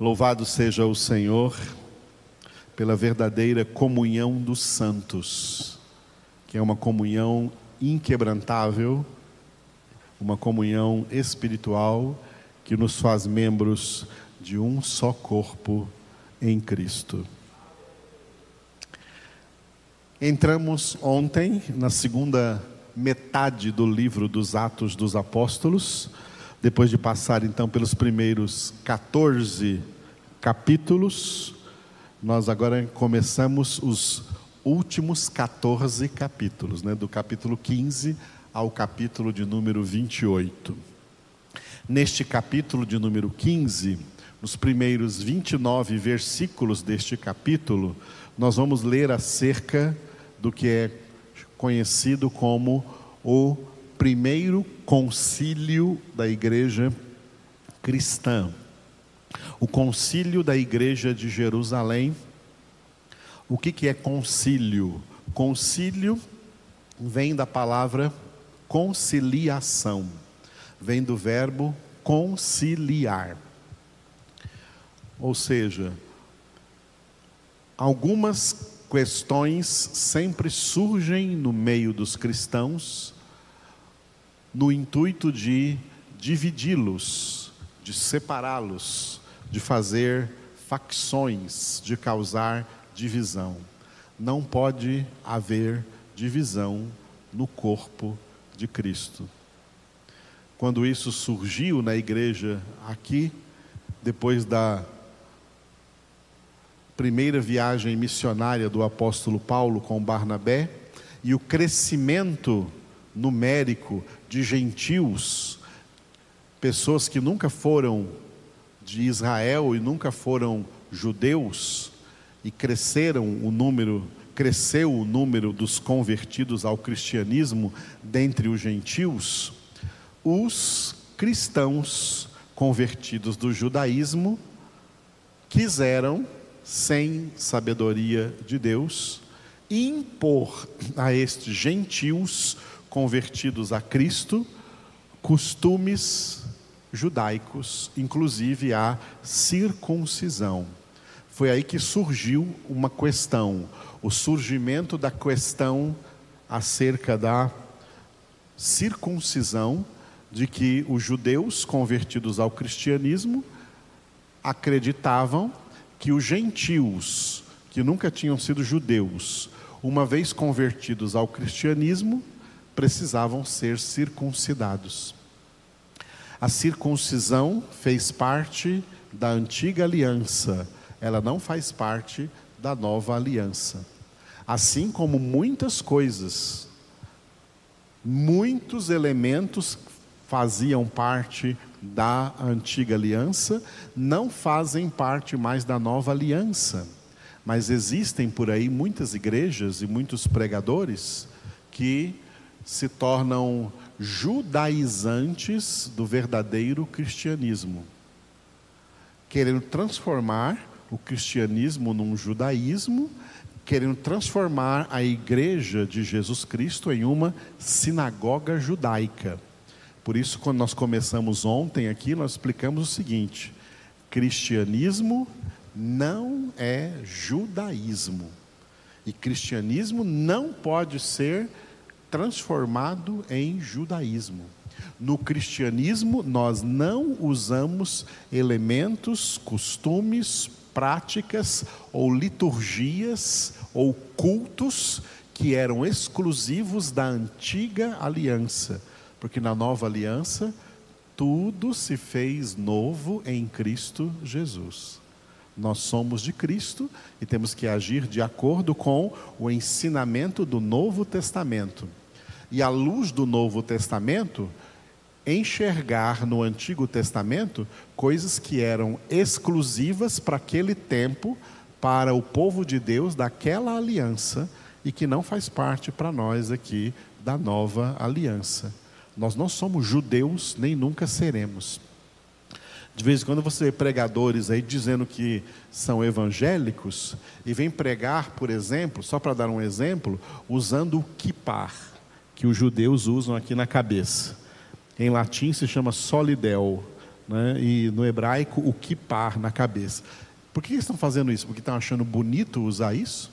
Louvado seja o Senhor pela verdadeira comunhão dos santos, que é uma comunhão inquebrantável, uma comunhão espiritual que nos faz membros de um só corpo em Cristo. Entramos ontem na segunda metade do livro dos Atos dos Apóstolos depois de passar então pelos primeiros 14 capítulos, nós agora começamos os últimos 14 capítulos, né, do capítulo 15 ao capítulo de número 28. Neste capítulo de número 15, nos primeiros 29 versículos deste capítulo, nós vamos ler acerca do que é conhecido como o primeiro concílio da igreja cristã. O concílio da igreja de Jerusalém. O que, que é concílio? Concílio vem da palavra conciliação, vem do verbo conciliar. Ou seja, algumas questões sempre surgem no meio dos cristãos no intuito de dividi-los, de separá-los, de fazer facções, de causar divisão. Não pode haver divisão no corpo de Cristo. Quando isso surgiu na igreja aqui, depois da primeira viagem missionária do apóstolo Paulo com Barnabé, e o crescimento numérico de gentios, pessoas que nunca foram de Israel e nunca foram judeus, e cresceram o número, cresceu o número dos convertidos ao cristianismo dentre os gentios, os cristãos convertidos do judaísmo quiseram, sem sabedoria de Deus, impor a estes gentios convertidos a Cristo, costumes judaicos, inclusive a circuncisão. Foi aí que surgiu uma questão, o surgimento da questão acerca da circuncisão, de que os judeus convertidos ao cristianismo acreditavam que os gentios, que nunca tinham sido judeus, uma vez convertidos ao cristianismo, precisavam ser circuncidados. A circuncisão fez parte da antiga aliança, ela não faz parte da nova aliança. Assim como muitas coisas, muitos elementos faziam parte da antiga aliança, não fazem parte mais da nova aliança. Mas existem por aí muitas igrejas e muitos pregadores que se tornam judaizantes do verdadeiro cristianismo, querendo transformar o cristianismo num judaísmo, querendo transformar a igreja de Jesus Cristo em uma sinagoga judaica. Por isso, quando nós começamos ontem aqui, nós explicamos o seguinte: cristianismo não é judaísmo. E cristianismo não pode ser transformado em judaísmo. No cristianismo, nós não usamos elementos, costumes, práticas ou liturgias ou cultos que eram exclusivos da antiga aliança, porque na nova aliança tudo se fez novo em Cristo Jesus. Nós somos de Cristo e temos que agir de acordo com o ensinamento do Novo Testamento e à luz do Novo Testamento, enxergar no Antigo Testamento coisas que eram exclusivas para aquele tempo, para o povo de Deus daquela aliança e que não faz parte para nós aqui da nova aliança. Nós não somos judeus, nem nunca seremos. De vez em quando você vê pregadores aí dizendo que são evangélicos e vem pregar, por exemplo, só para dar um exemplo, usando o kipar que os judeus usam aqui na cabeça. Em latim se chama solidel, né? e no hebraico o kipar na cabeça. Por que eles estão fazendo isso? Porque estão achando bonito usar isso?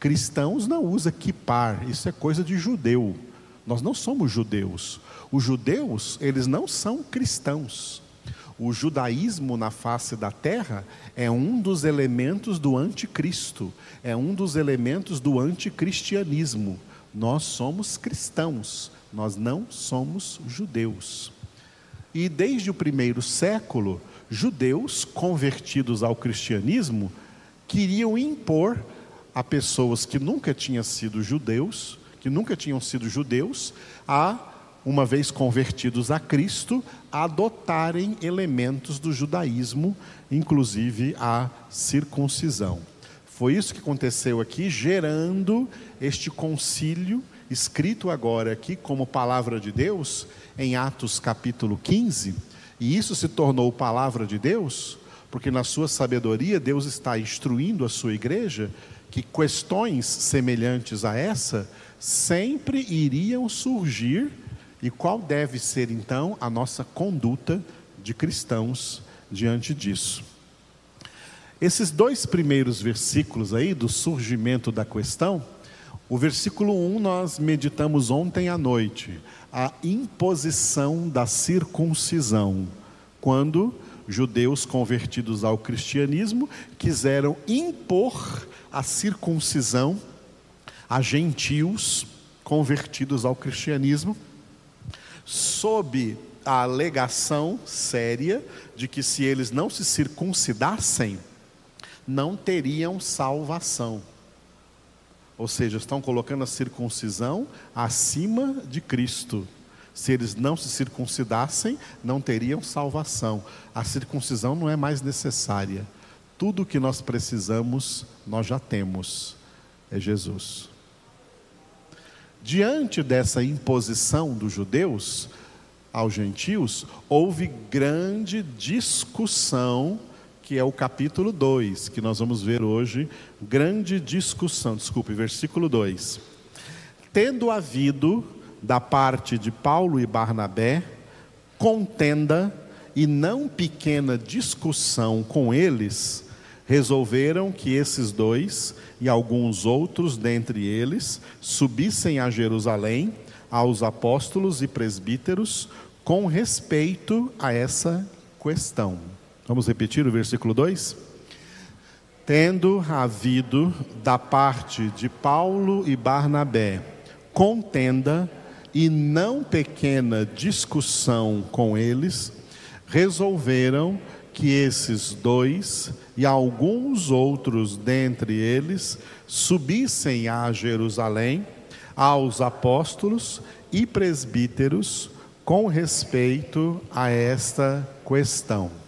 Cristãos não usam kipar, isso é coisa de judeu. Nós não somos judeus. Os judeus, eles não são cristãos. O judaísmo na face da terra é um dos elementos do anticristo, é um dos elementos do anticristianismo. Nós somos cristãos, nós não somos judeus. E desde o primeiro século, judeus convertidos ao cristianismo queriam impor a pessoas que nunca tinham sido judeus, que nunca tinham sido judeus, a uma vez convertidos a Cristo, adotarem elementos do judaísmo, inclusive a circuncisão. Foi isso que aconteceu aqui, gerando este concílio, escrito agora aqui como palavra de Deus, em Atos capítulo 15, e isso se tornou palavra de Deus, porque na sua sabedoria Deus está instruindo a sua igreja que questões semelhantes a essa sempre iriam surgir e qual deve ser então a nossa conduta de cristãos diante disso? Esses dois primeiros versículos aí do surgimento da questão, o versículo 1 nós meditamos ontem à noite, a imposição da circuncisão, quando judeus convertidos ao cristianismo quiseram impor a circuncisão a gentios convertidos ao cristianismo sob a alegação séria de que se eles não se circuncidassem, não teriam salvação. Ou seja, estão colocando a circuncisão acima de Cristo. Se eles não se circuncidassem, não teriam salvação. A circuncisão não é mais necessária. Tudo o que nós precisamos, nós já temos. É Jesus. Diante dessa imposição dos judeus aos gentios, houve grande discussão, que é o capítulo 2, que nós vamos ver hoje. Grande discussão, desculpe, versículo 2. Tendo havido, da parte de Paulo e Barnabé, contenda e não pequena discussão com eles, resolveram que esses dois e alguns outros dentre eles subissem a Jerusalém aos apóstolos e presbíteros com respeito a essa questão. Vamos repetir o versículo 2? Tendo havido da parte de Paulo e Barnabé contenda e não pequena discussão com eles, resolveram que esses dois e alguns outros dentre eles subissem a Jerusalém aos apóstolos e presbíteros com respeito a esta questão.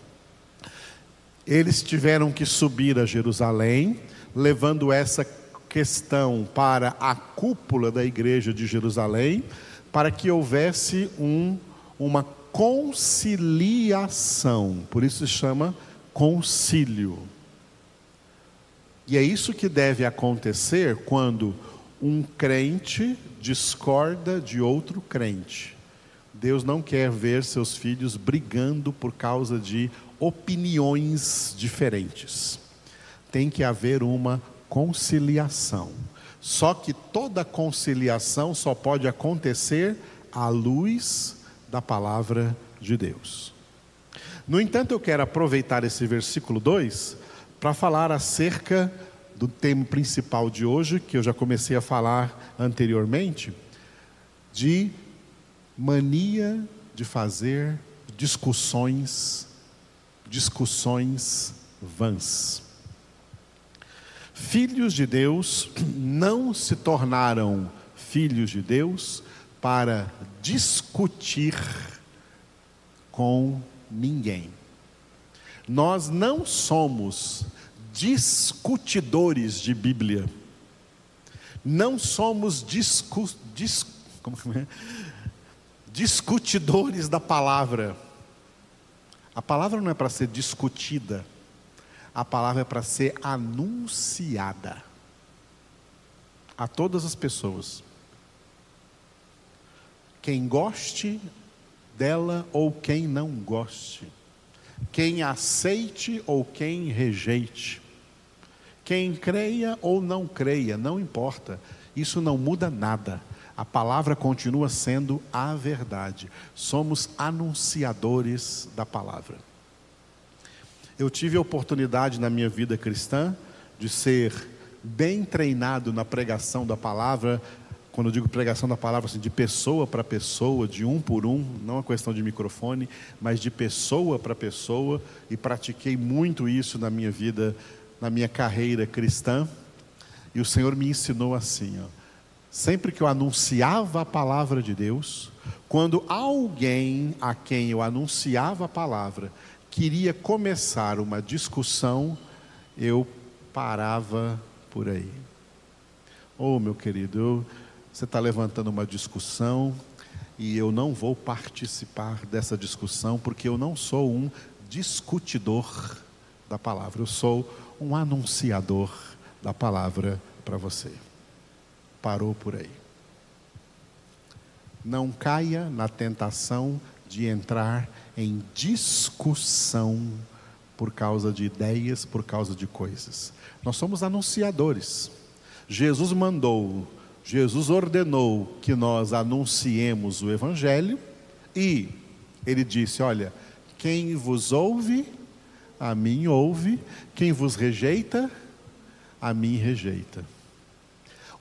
Eles tiveram que subir a Jerusalém, levando essa questão para a cúpula da igreja de Jerusalém, para que houvesse um, uma conciliação, por isso se chama concílio. E é isso que deve acontecer quando um crente discorda de outro crente. Deus não quer ver seus filhos brigando por causa de opiniões diferentes. Tem que haver uma conciliação. Só que toda conciliação só pode acontecer à luz da palavra de Deus. No entanto, eu quero aproveitar esse versículo 2 para falar acerca do tema principal de hoje, que eu já comecei a falar anteriormente, de mania de fazer discussões, discussões vãs. Filhos de Deus não se tornaram filhos de Deus para discutir com ninguém. Nós não somos discutidores de Bíblia. Não somos discu, dis, é? discutidores da palavra. A palavra não é para ser discutida, a palavra é para ser anunciada a todas as pessoas. Quem goste dela ou quem não goste, quem aceite ou quem rejeite, quem creia ou não creia, não importa, isso não muda nada. A palavra continua sendo a verdade. Somos anunciadores da palavra. Eu tive a oportunidade na minha vida cristã de ser bem treinado na pregação da palavra, quando eu digo pregação da palavra, assim, de pessoa para pessoa, de um por um, não é questão de microfone, mas de pessoa para pessoa, e pratiquei muito isso na minha vida, na minha carreira cristã. E o Senhor me ensinou assim, ó, sempre que eu anunciava a palavra de Deus, quando alguém a quem eu anunciava a palavra queria começar uma discussão, eu parava por aí. Oh, meu querido, você está levantando uma discussão e eu não vou participar dessa discussão porque eu não sou um discutidor da palavra, eu sou um anunciador da palavra para você. Parou por aí. Não caia na tentação de entrar em discussão por causa de ideias, por causa de coisas. Nós somos anunciadores. Jesus mandou, Jesus ordenou que nós anunciemos o Evangelho e ele disse: Olha, quem vos ouve, a mim ouve, quem vos rejeita, a mim rejeita.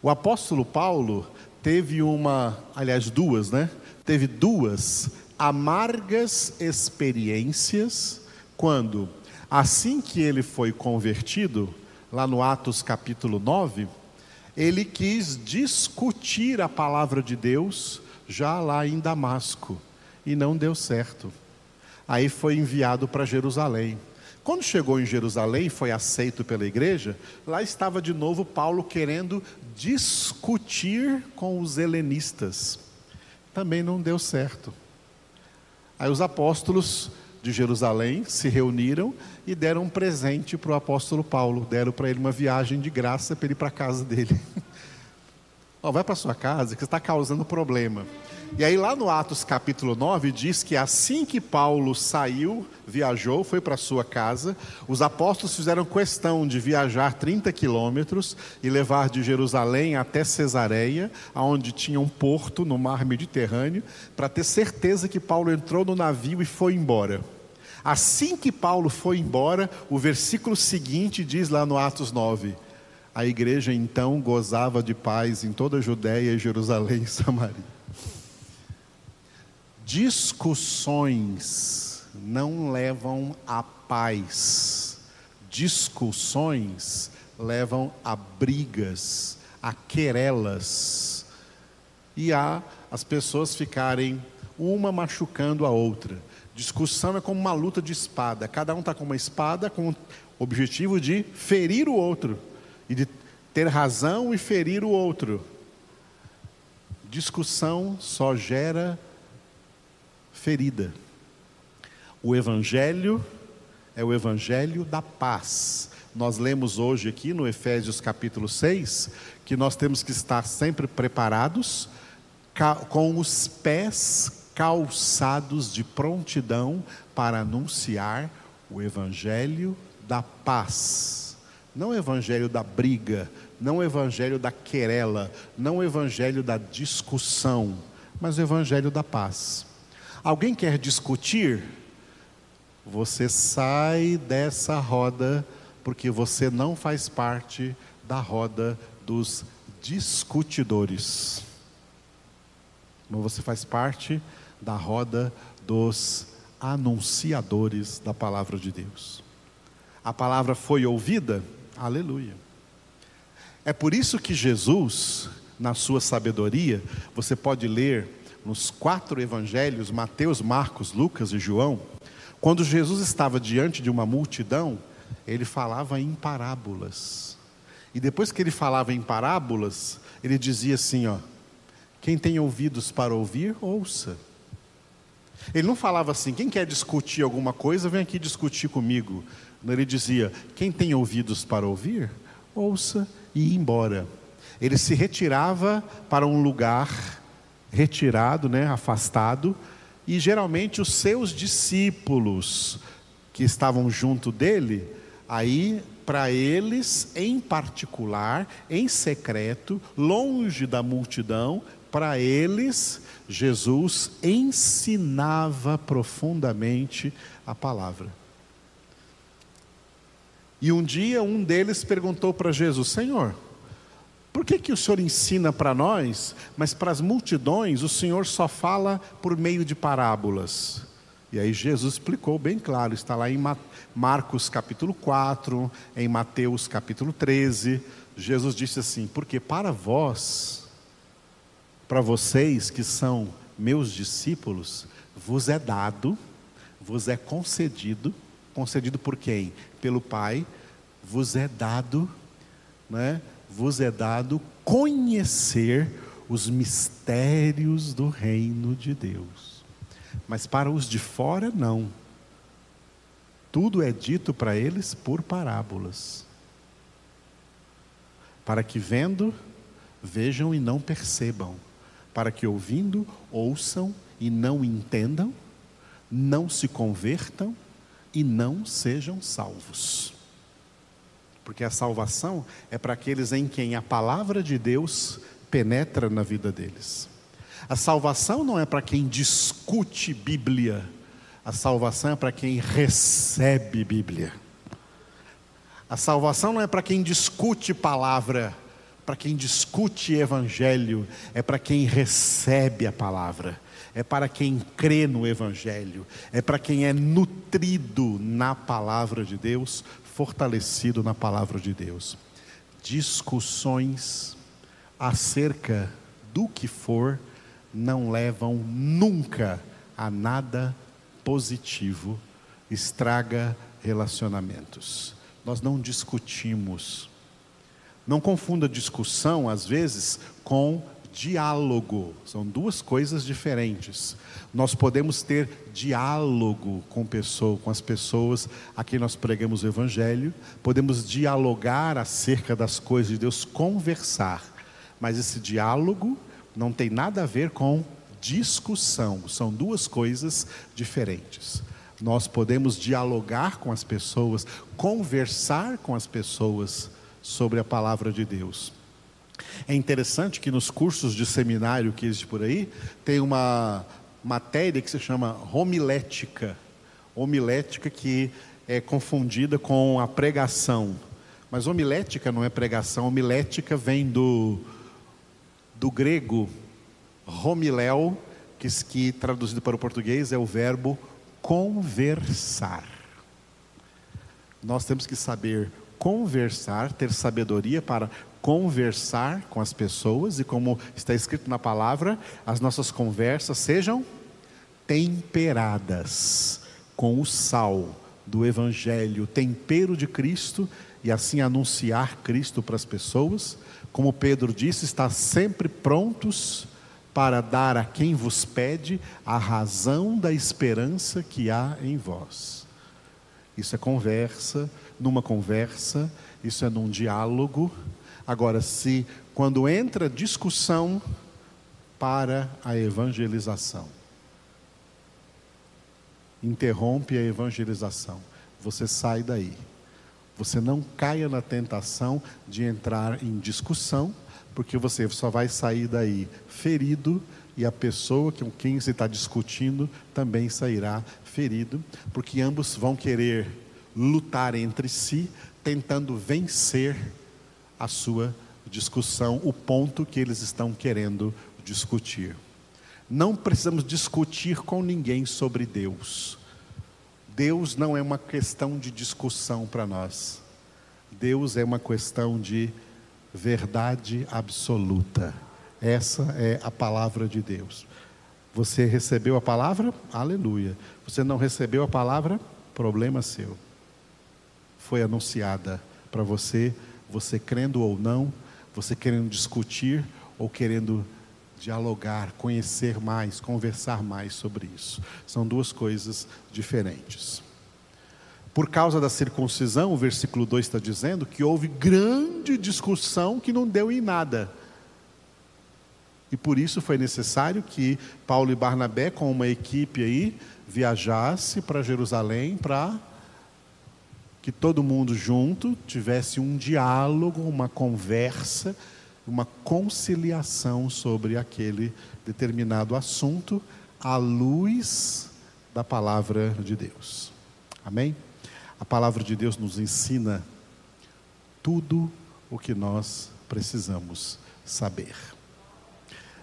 O apóstolo Paulo teve uma, aliás, duas, né? Teve duas amargas experiências quando, assim que ele foi convertido, lá no Atos capítulo 9, ele quis discutir a palavra de Deus já lá em Damasco e não deu certo. Aí foi enviado para Jerusalém. Quando chegou em Jerusalém, foi aceito pela igreja, lá estava de novo Paulo querendo discutir com os helenistas. Também não deu certo. Aí os apóstolos de Jerusalém se reuniram e deram um presente para o apóstolo Paulo. Deram para ele uma viagem de graça para ele ir para a casa dele. oh, vai para sua casa que está causando problema. E aí, lá no Atos capítulo 9, diz que assim que Paulo saiu, viajou, foi para sua casa, os apóstolos fizeram questão de viajar 30 quilômetros e levar de Jerusalém até Cesareia, onde tinha um porto no mar Mediterrâneo, para ter certeza que Paulo entrou no navio e foi embora. Assim que Paulo foi embora, o versículo seguinte diz lá no Atos 9: a igreja então gozava de paz em toda a Judéia, Jerusalém e Samaria. Discussões não levam à paz. Discussões levam a brigas, a querelas. E a as pessoas ficarem uma machucando a outra. Discussão é como uma luta de espada. Cada um está com uma espada com o objetivo de ferir o outro e de ter razão e ferir o outro. Discussão só gera ferida. O Evangelho é o Evangelho da paz. Nós lemos hoje aqui no Efésios capítulo 6 que nós temos que estar sempre preparados, com os pés calçados de prontidão para anunciar o Evangelho da paz. Não o Evangelho da briga, não o Evangelho da querela, não o Evangelho da discussão, mas o Evangelho da paz. Alguém quer discutir? Você sai dessa roda, porque você não faz parte da roda dos discutidores. Mas você faz parte da roda dos anunciadores da palavra de Deus. A palavra foi ouvida? Aleluia. É por isso que Jesus, na sua sabedoria, você pode ler nos quatro evangelhos, Mateus, Marcos, Lucas e João, quando Jesus estava diante de uma multidão, ele falava em parábolas. E depois que ele falava em parábolas, ele dizia assim, ó: Quem tem ouvidos para ouvir, ouça. Ele não falava assim: Quem quer discutir alguma coisa, vem aqui discutir comigo. Ele dizia: Quem tem ouvidos para ouvir, ouça e ir embora. Ele se retirava para um lugar retirado, né, afastado, e geralmente os seus discípulos que estavam junto dele, aí para eles em particular, em secreto, longe da multidão, para eles Jesus ensinava profundamente a palavra. E um dia um deles perguntou para Jesus: Senhor, que, que o Senhor ensina para nós, mas para as multidões o Senhor só fala por meio de parábolas? E aí Jesus explicou bem claro, está lá em Marcos capítulo 4, em Mateus capítulo 13. Jesus disse assim: Porque para vós, para vocês que são meus discípulos, vos é dado, vos é concedido, concedido por quem? Pelo Pai, vos é dado, né? Vos é dado conhecer os mistérios do reino de Deus. Mas para os de fora, não. Tudo é dito para eles por parábolas. Para que vendo, vejam e não percebam. Para que ouvindo, ouçam e não entendam, não se convertam e não sejam salvos porque a salvação é para aqueles em quem a palavra de Deus penetra na vida deles. A salvação não é para quem discute Bíblia, a salvação é para quem recebe Bíblia. A salvação não é para quem discute palavra, para quem discute evangelho, é para quem recebe a palavra, é para quem crê no evangelho, é para quem é nutrido na palavra de Deus, fortalecido na palavra de Deus. Discussões acerca do que for não levam nunca a nada positivo, estraga relacionamentos. Nós não discutimos. Não confunda discussão, às vezes, com diálogo. São duas coisas diferentes. Nós podemos ter diálogo com, pessoa, com as pessoas a quem nós pregamos o Evangelho, podemos dialogar acerca das coisas de Deus, conversar, mas esse diálogo não tem nada a ver com discussão, são duas coisas diferentes. Nós podemos dialogar com as pessoas, conversar com as pessoas sobre a palavra de Deus. É interessante que nos cursos de seminário que existe por aí, tem uma matéria que se chama homilética. Homilética que é confundida com a pregação. Mas homilética não é pregação, homilética vem do, do grego homiléu, que, que traduzido para o português é o verbo conversar. Nós temos que saber conversar, ter sabedoria para conversar com as pessoas e, como está escrito na palavra, as nossas conversas sejam temperadas com o sal do Evangelho, tempero de Cristo, e assim anunciar Cristo para as pessoas. Como Pedro disse, está sempre prontos para dar a quem vos pede a razão da esperança que há em vós. Isso é conversa, numa conversa, isso é num diálogo, Agora, se quando entra discussão para a evangelização, interrompe a evangelização, você sai daí. Você não caia na tentação de entrar em discussão, porque você só vai sair daí ferido e a pessoa com quem você está discutindo também sairá ferido, porque ambos vão querer lutar entre si, tentando vencer a sua discussão, o ponto que eles estão querendo discutir. Não precisamos discutir com ninguém sobre Deus. Deus não é uma questão de discussão para nós. Deus é uma questão de verdade absoluta. Essa é a palavra de Deus. Você recebeu a palavra? Aleluia. Você não recebeu a palavra? Problema seu. Foi anunciada para você você crendo ou não, você querendo discutir ou querendo dialogar, conhecer mais, conversar mais sobre isso. São duas coisas diferentes. Por causa da circuncisão, o versículo 2 está dizendo que houve grande discussão que não deu em nada. E por isso foi necessário que Paulo e Barnabé, com uma equipe aí, viajasse para Jerusalém para que todo mundo junto tivesse um diálogo, uma conversa, uma conciliação sobre aquele determinado assunto à luz da palavra de Deus. Amém? A palavra de Deus nos ensina tudo o que nós precisamos saber.